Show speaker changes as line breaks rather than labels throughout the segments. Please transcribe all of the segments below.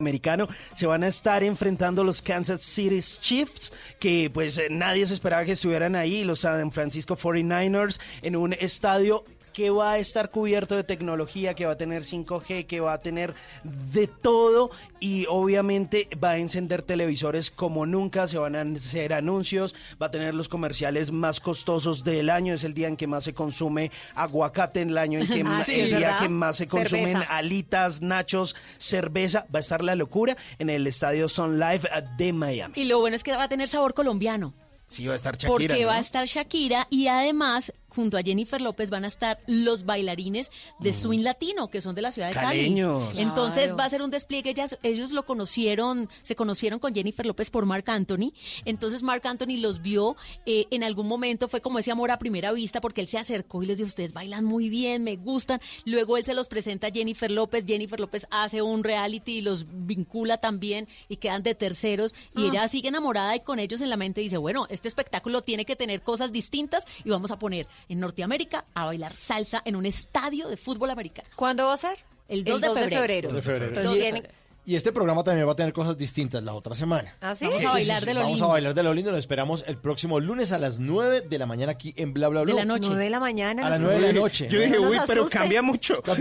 Americano se van a estar enfrentando los Kansas City Chiefs que pues eh, nadie se esperaba que estuvieran ahí los San Francisco 49ers en un estadio que va a estar cubierto de tecnología, que va a tener 5G, que va a tener de todo y obviamente va a encender televisores como nunca, se van a hacer anuncios, va a tener los comerciales más costosos del año, es el día en que más se consume aguacate, en el año en que
Ah, sí,
el día
¿verdad?
que más se consumen
Cerveza.
alitas, nachos, cerveza, va a estar la locura en el estadio Sun Life de Miami.
Y lo bueno es que va a tener sabor colombiano.
Sí, va a estar Shakira.
porque
¿no?
va a estar Shakira y además junto a Jennifer López van a estar los bailarines de swing latino que son de la ciudad de Cali.
Caleños.
Entonces
Claro.
va a ser un despliegue. Ellas, ellos lo conocieron, se conocieron con Jennifer López por Marc Anthony. Entonces Marc Anthony los vio eh, en algún momento fue como ese amor a primera vista porque él se acercó y les dijo ustedes bailan muy bien, me gustan. Luego él se los presenta a Jennifer López. Jennifer López hace un reality y los vincula también y quedan de terceros y ella sigue enamorada y con ellos en la mente dice bueno este espectáculo tiene que tener cosas distintas y vamos a poner en Norteamérica a bailar salsa en un estadio de fútbol americano.
¿Cuándo va a ser?
El 2 de febrero.
De febrero.
Entonces
Y este programa también va a tener cosas distintas la otra semana.
¿Ah, sí?
Vamos a bailar de lo
Vamos
lindo.
a bailar de lo lindo. Lo esperamos el próximo lunes a las 9 de la mañana aquí en Bla Bla Bla.
De la noche.
De la mañana.
A las
nos-
9 de la noche.
Yo dije,
No
uy, pero cambia mucho.
O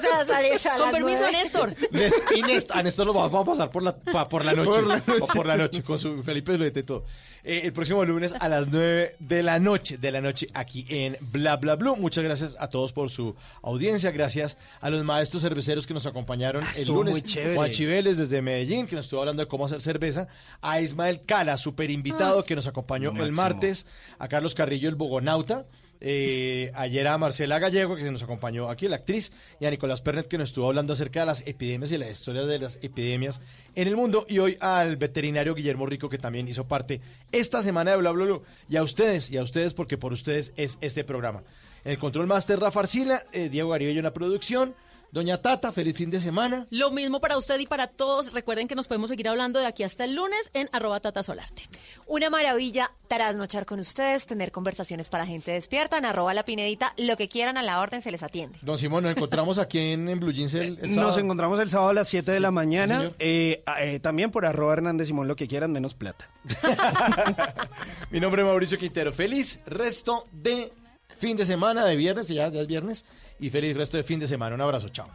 sea, sale a
Con permiso,
nueve.
Néstor.
Les- y Néstor- a Néstor lo vamos a pasar por la, pa- por la noche. O por la noche, con su Felipe y todo. Eh, el próximo lunes a las 9 de la noche, de la noche, aquí en Bla Bla Blue. Muchas gracias a todos por su audiencia. Gracias a los maestros cerveceros que nos acompañaron el
estuvo
lunes.
Chévere.
Juan Chiveles desde Medellín, que nos estuvo hablando de cómo hacer cerveza. A Ismael Cala, super invitado, que nos acompañó el martes. A Carlos Carrillo, el Bogonauta. Eh, ayer a Marcela Gallego, que nos acompañó aquí, la actriz, y a Nicolás Pernet, que nos estuvo hablando acerca de las epidemias y la historia de las epidemias en el mundo. Y hoy al veterinario Guillermo Rico, que también hizo parte esta semana de Bla Bla Bla. Y a ustedes, y a ustedes, porque por ustedes es este programa. En el control master Rafa Arcila, eh, Diego Garillo en la producción. Doña Tata, feliz fin de semana.
Lo mismo para usted y para todos. Recuerden que nos podemos seguir hablando de aquí hasta el lunes en arroba Tata Solarte.
Una maravilla trasnochar con ustedes, tener conversaciones para gente despierta, en arroba la pinedita, lo que quieran a la orden se les atiende.
Don Simón, nos encontramos aquí en, en Blue Jeans el, el
Nos
sábado.
encontramos el sábado a las 7 de la mañana. eh, eh, también por arroba Hernández Simón, lo que quieran, menos plata.
Mi nombre es Mauricio Quintero. Feliz resto de fin de semana, de viernes, que ya, ya es viernes. Y feliz resto de fin de semana. Un abrazo, chao.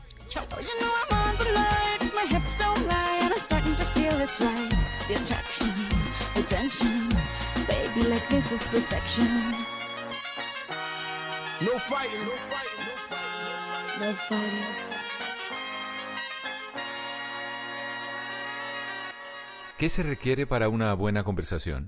Perfection.
No fighting, no fighting, no fighting.
No fighting.
¿Qué se requiere para una buena conversación?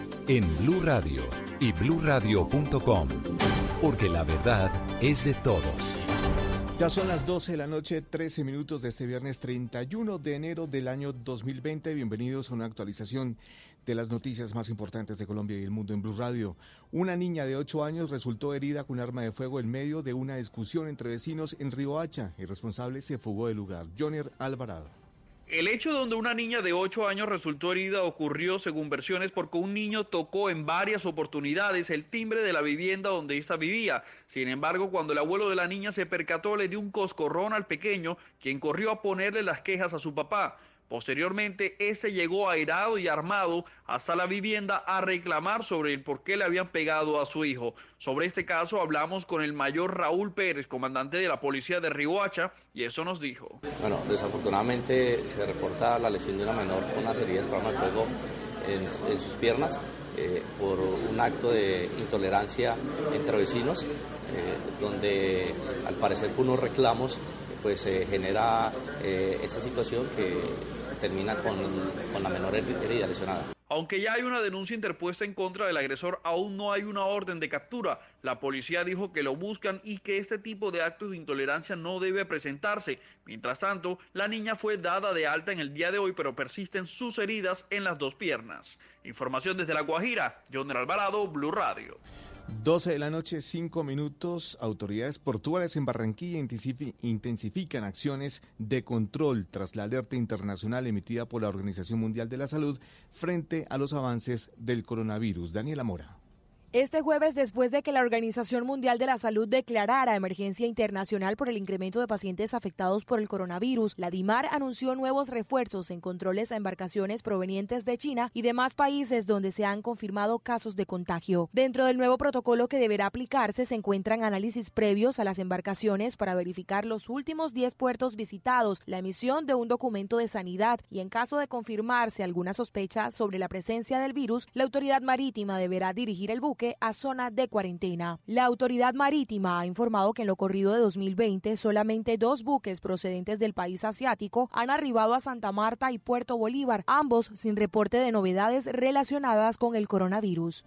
en Blue Radio y bluradio.com, porque la verdad es de todos.
Ya son las 12 de la noche, 13 minutos de este viernes 31 de enero del año 2020. Bienvenidos a una actualización de las noticias más importantes de Colombia y el mundo en Blue Radio. Una niña de 8 años resultó herida con arma de fuego en medio de una discusión entre vecinos en Riohacha. El responsable se fugó del lugar. Joner Alvarado.
El hecho donde una niña de 8 años resultó herida ocurrió, según versiones, porque un niño tocó en varias oportunidades el timbre de la vivienda donde ésta vivía. Sin embargo, cuando el abuelo de la niña se percató, le dio un coscorrón al pequeño, quien corrió a ponerle las quejas a su papá. Posteriormente, ese llegó airado y armado hasta la vivienda a reclamar sobre el por qué le habían pegado a su hijo. Sobre este caso hablamos con el mayor Raúl Pérez, comandante de la policía de Riohacha, y eso nos dijo.
Bueno, desafortunadamente se reporta la lesión de una menor con unas heridas por arma de fuego en, en sus piernas eh, por un acto de intolerancia entre vecinos, eh, donde al parecer por unos reclamos pues se genera eh, esta situación que termina con, la menor herida lesionada.
Aunque ya hay una denuncia interpuesta en contra del agresor, aún no hay una orden de captura. La policía dijo que lo buscan y que este tipo de actos de intolerancia no debe presentarse. Mientras tanto, la niña fue dada de alta en el día de hoy, pero persisten sus heridas en las dos piernas. Información desde La Guajira, John Alvarado, Blue Radio.
12 de la noche, 5 minutos. Autoridades portuarias en Barranquilla intensifican acciones de control tras la alerta internacional emitida por la Organización Mundial de la Salud frente a los avances del coronavirus. Daniela Mora.
Este jueves, después de que la Organización Mundial de la Salud declarara emergencia internacional por el incremento de pacientes afectados por el coronavirus, la DIMAR anunció nuevos refuerzos en controles a embarcaciones provenientes de China y demás países donde se han confirmado casos de contagio. Dentro del nuevo protocolo que deberá aplicarse se encuentran análisis previos a las embarcaciones para verificar los últimos 10 puertos visitados, la emisión de un documento de sanidad y en caso de confirmarse alguna sospecha sobre la presencia del virus, la autoridad marítima deberá dirigir el buque a zona de cuarentena. La autoridad marítima ha informado que en lo corrido de 2020 solamente dos buques procedentes del país asiático han arribado a Santa Marta y Puerto Bolívar, ambos sin reporte de novedades relacionadas con el coronavirus.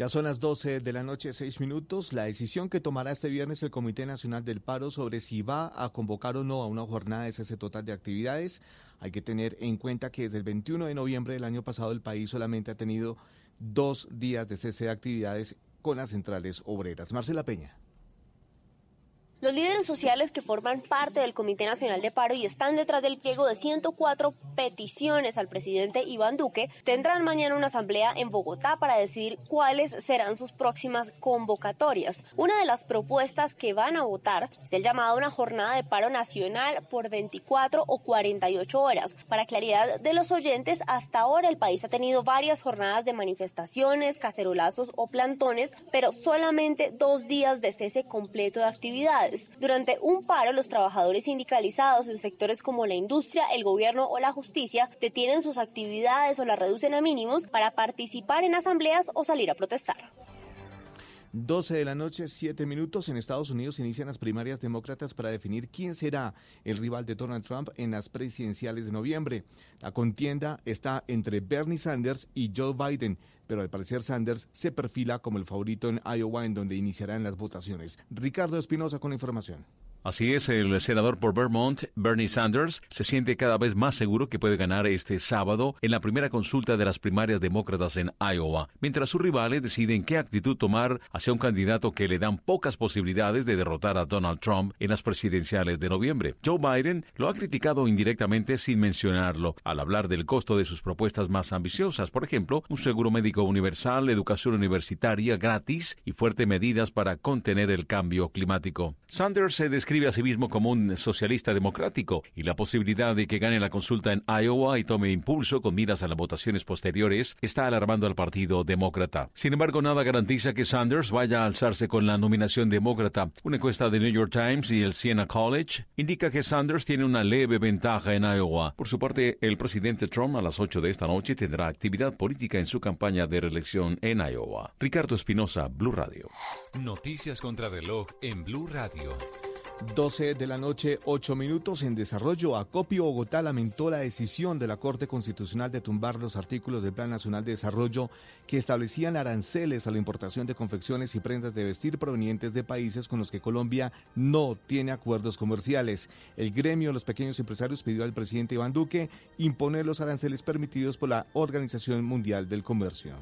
Ya son las 12 de la noche, 6 minutos. La decisión que tomará este viernes el Comité Nacional del Paro sobre si va a convocar o no a una jornada de cese total de actividades. Hay que tener en cuenta que desde el 21 de noviembre del año pasado el país solamente ha tenido dos días de cese de actividades con las centrales obreras. Marcela Peña.
Los líderes sociales que forman parte del Comité Nacional de Paro y están detrás del pliego de 104 peticiones al presidente Iván Duque tendrán mañana una asamblea en Bogotá para decidir cuáles serán sus próximas convocatorias. Una de las propuestas que van a votar es el llamado a una jornada de paro nacional por 24 o 48 horas. Para claridad de los oyentes, hasta ahora el país ha tenido varias jornadas de manifestaciones, cacerolazos o plantones, pero solamente dos días de cese completo de actividades. Durante un paro, los trabajadores sindicalizados en sectores como la industria, el gobierno o la justicia detienen sus actividades o las reducen a mínimos para participar en asambleas o salir a protestar.
12 de la noche, 7 minutos. En Estados Unidos inician las primarias demócratas para definir quién será el rival de Donald Trump en las presidenciales de noviembre. La contienda está entre Bernie Sanders y Joe Biden, pero al parecer Sanders se perfila como el favorito en Iowa, en donde iniciarán las votaciones. Ricardo Espinosa con la información.
Así es, el senador por Vermont, Bernie Sanders, se siente cada vez más seguro que puede ganar este sábado en la primera consulta de las primarias demócratas en Iowa, mientras sus rivales deciden qué actitud tomar hacia un candidato que le dan pocas posibilidades de derrotar a Donald Trump en las presidenciales de noviembre. Joe Biden lo ha criticado indirectamente sin mencionarlo, al hablar del costo de sus propuestas más ambiciosas, por ejemplo, un seguro médico universal, educación universitaria gratis y fuertes medidas para contener el cambio climático. Sanders se describe a sí mismo como un socialista democrático y la posibilidad de que gane la consulta en Iowa y tome impulso con miras a las votaciones posteriores está alarmando al Partido Demócrata. Sin embargo, nada garantiza que Sanders vaya a alzarse con la nominación demócrata. Una encuesta de New York Times y el Siena College indica que Sanders tiene una leve ventaja en Iowa. Por su parte, el presidente Trump a las 8 de esta noche tendrá actividad política en su campaña de reelección en Iowa. Ricardo Espinosa, Blue Radio.
Noticias contra reloj en Blue Radio.
12 de la noche, 8 minutos en desarrollo. Acopio Bogotá lamentó la decisión de la Corte Constitucional de tumbar los artículos del Plan Nacional de Desarrollo que establecían aranceles a la importación de confecciones y prendas de vestir provenientes de países con los que Colombia no tiene acuerdos comerciales. El gremio de los pequeños empresarios pidió al presidente Iván Duque imponer los aranceles permitidos por la Organización Mundial del Comercio.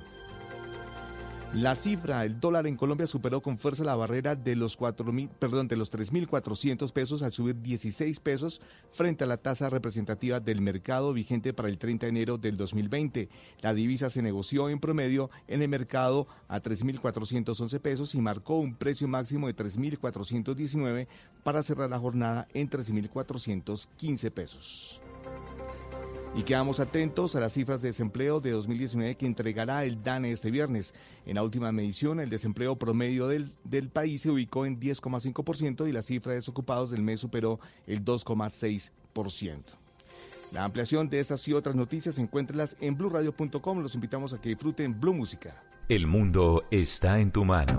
La cifra, el dólar en Colombia superó con fuerza la barrera de los cuatro mil, perdón, de los 3.400 pesos al subir 16 pesos frente a la tasa representativa del mercado vigente para el 30 de enero del 2020. La divisa se negoció en promedio en el mercado a 3.411 pesos y marcó un precio máximo de 3.419 para cerrar la jornada en 3.415 pesos. Y quedamos atentos a las cifras de desempleo de 2019 que entregará el DANE este viernes. En la última medición, el desempleo promedio del, del país se ubicó en 10,5% y la cifra de desocupados del mes superó el 2,6%. La ampliación de estas y otras noticias encuéntralas en blurradio.com. Los invitamos a que disfruten Blue Música.
El mundo está en tu mano.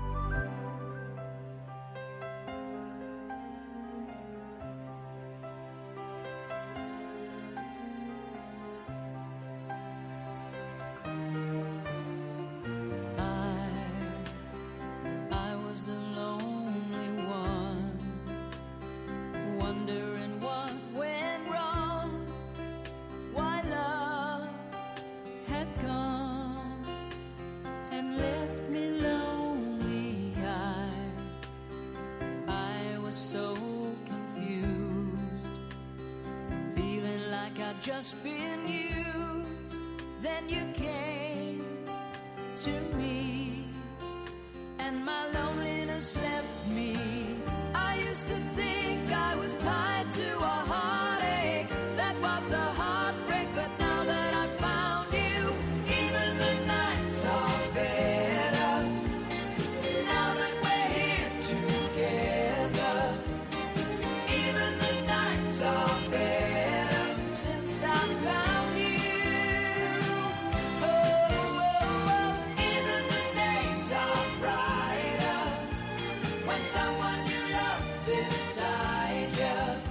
Someone you love beside you.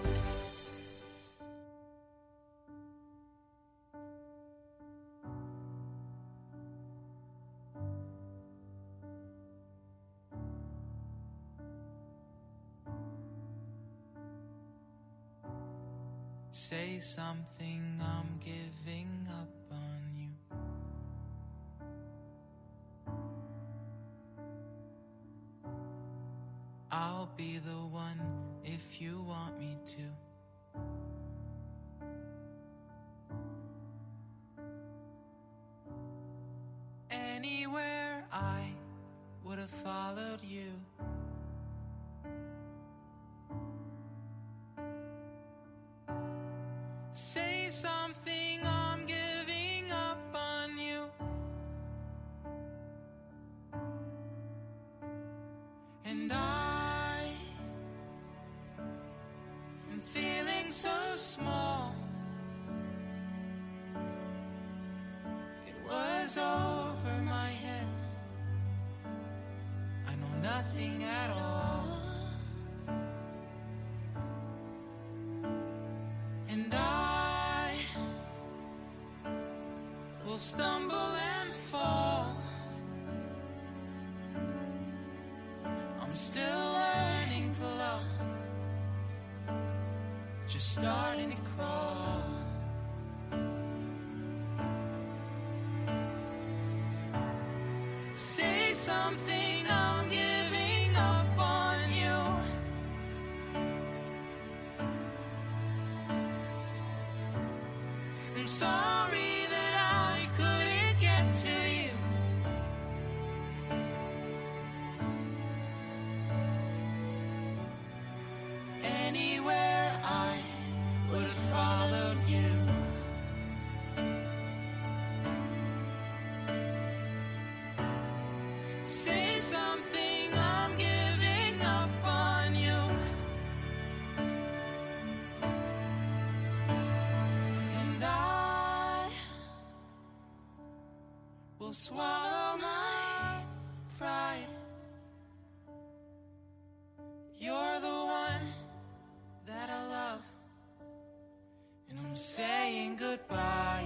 Say something, I'm giving up on you. And I am feeling so small. It was all. something saying goodbye.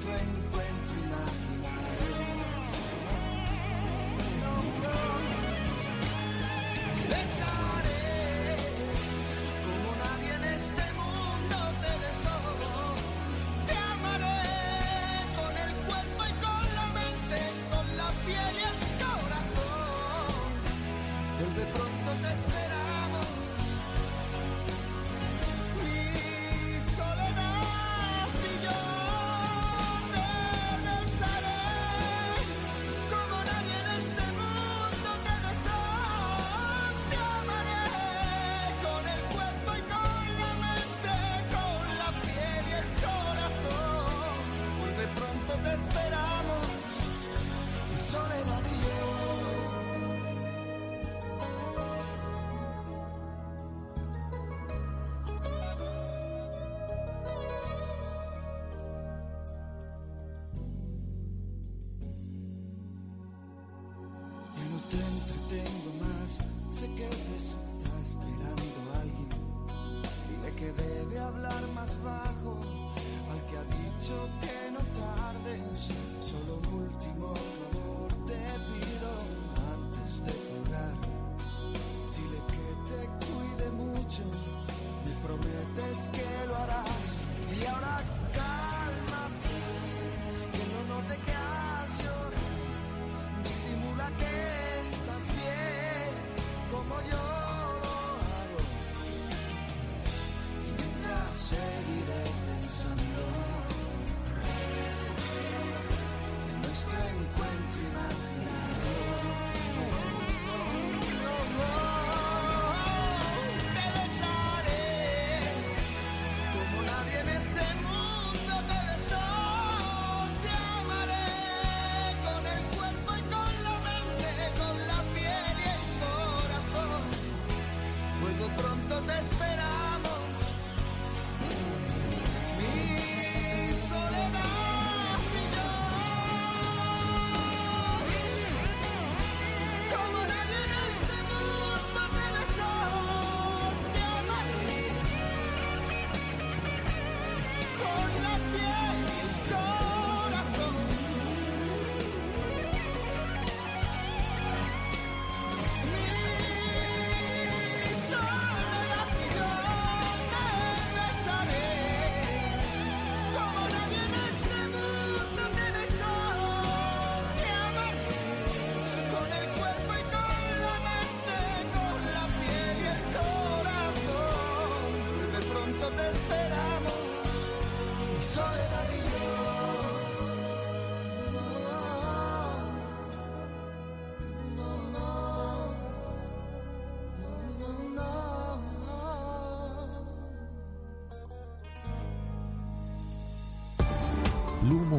strength.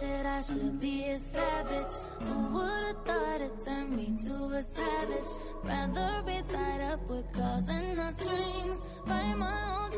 I should be a savage. Who would've thought it turned me to a savage? Rather be tied up with cause and not strings. Write my own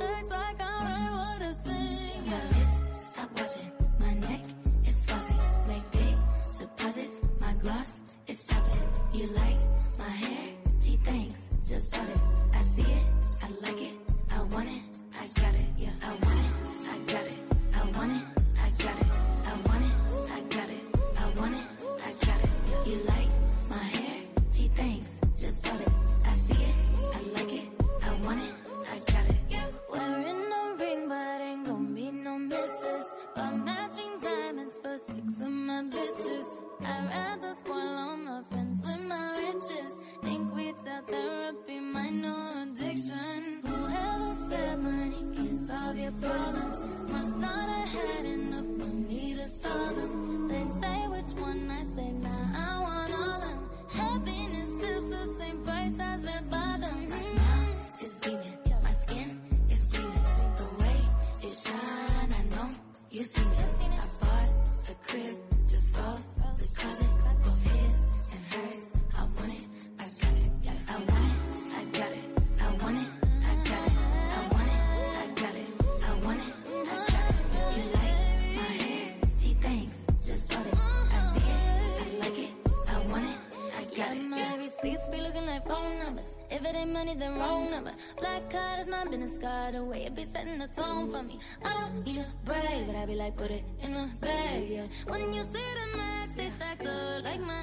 got a way, it be setting the tone for me. I don't mean to break, but I be like, put it in the bag, yeah. When you see the max, they stack up like my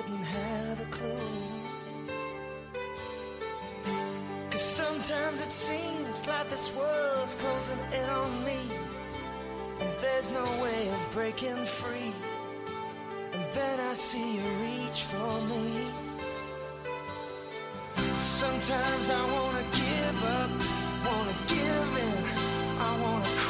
wouldn't have a clue. Cause sometimes it seems like this world's closing in on me. And there's no way of breaking free. And then I see you reach for me. Sometimes I wanna give up, wanna give in, I wanna cry.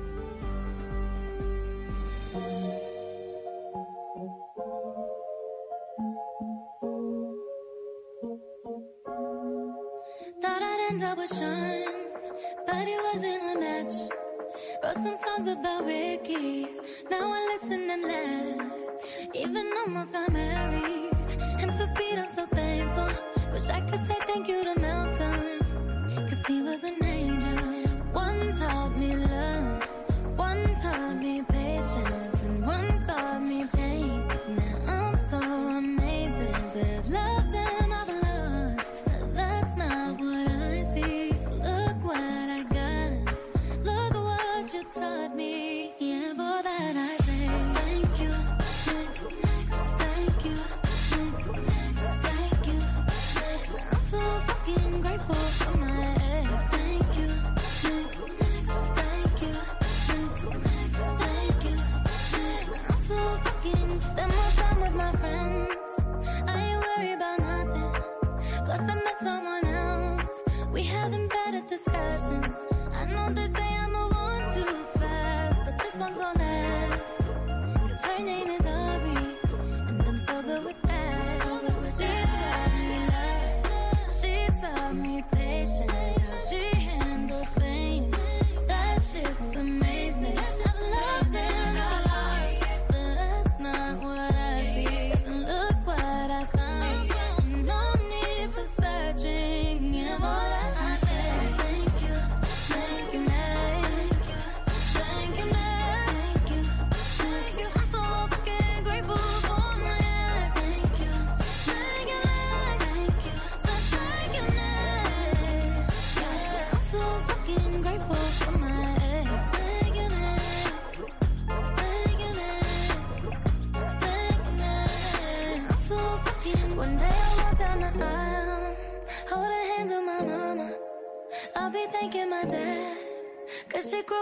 Cause I met someone else. We having better discussions. I know they say I'm
a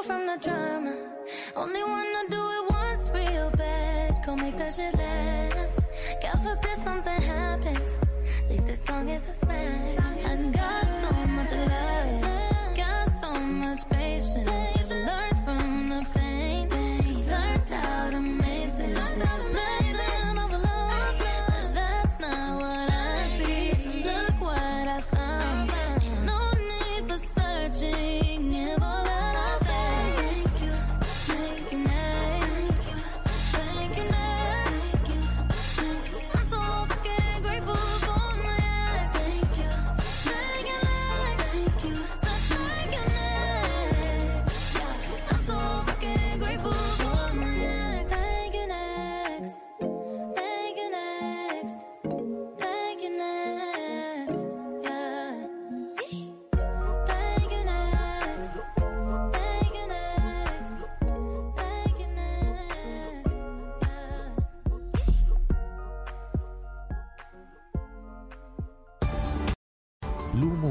from the drama. Only wanna do it once real bad. Go make that shit last. God forbid something happens. At least as long as I smash. I got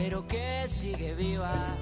pero que sigue viva.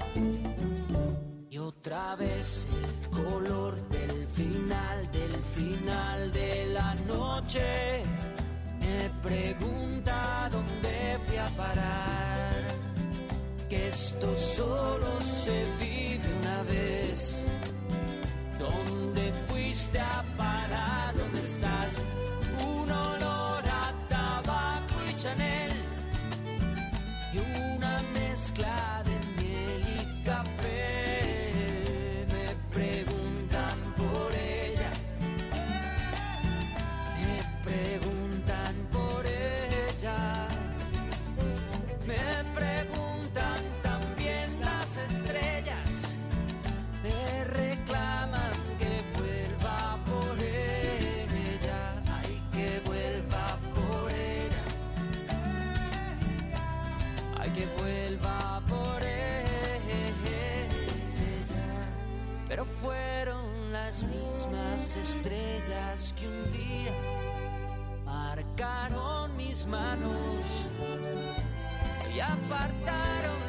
evaporé de ella, pero fueron las mismas estrellas que un día marcaron mis manos y apartaron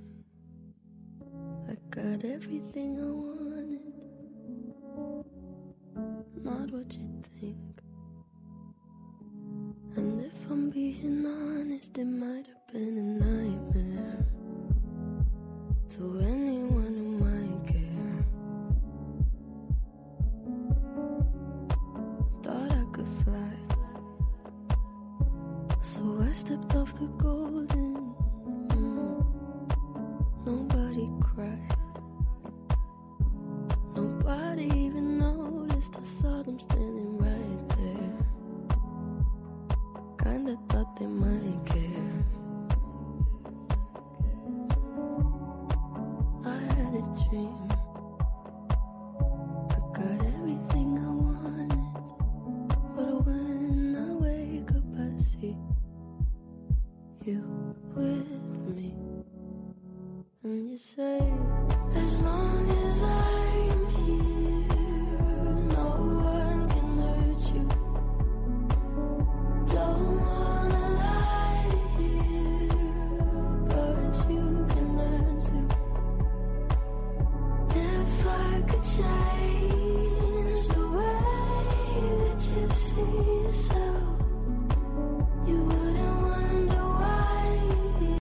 it might have been an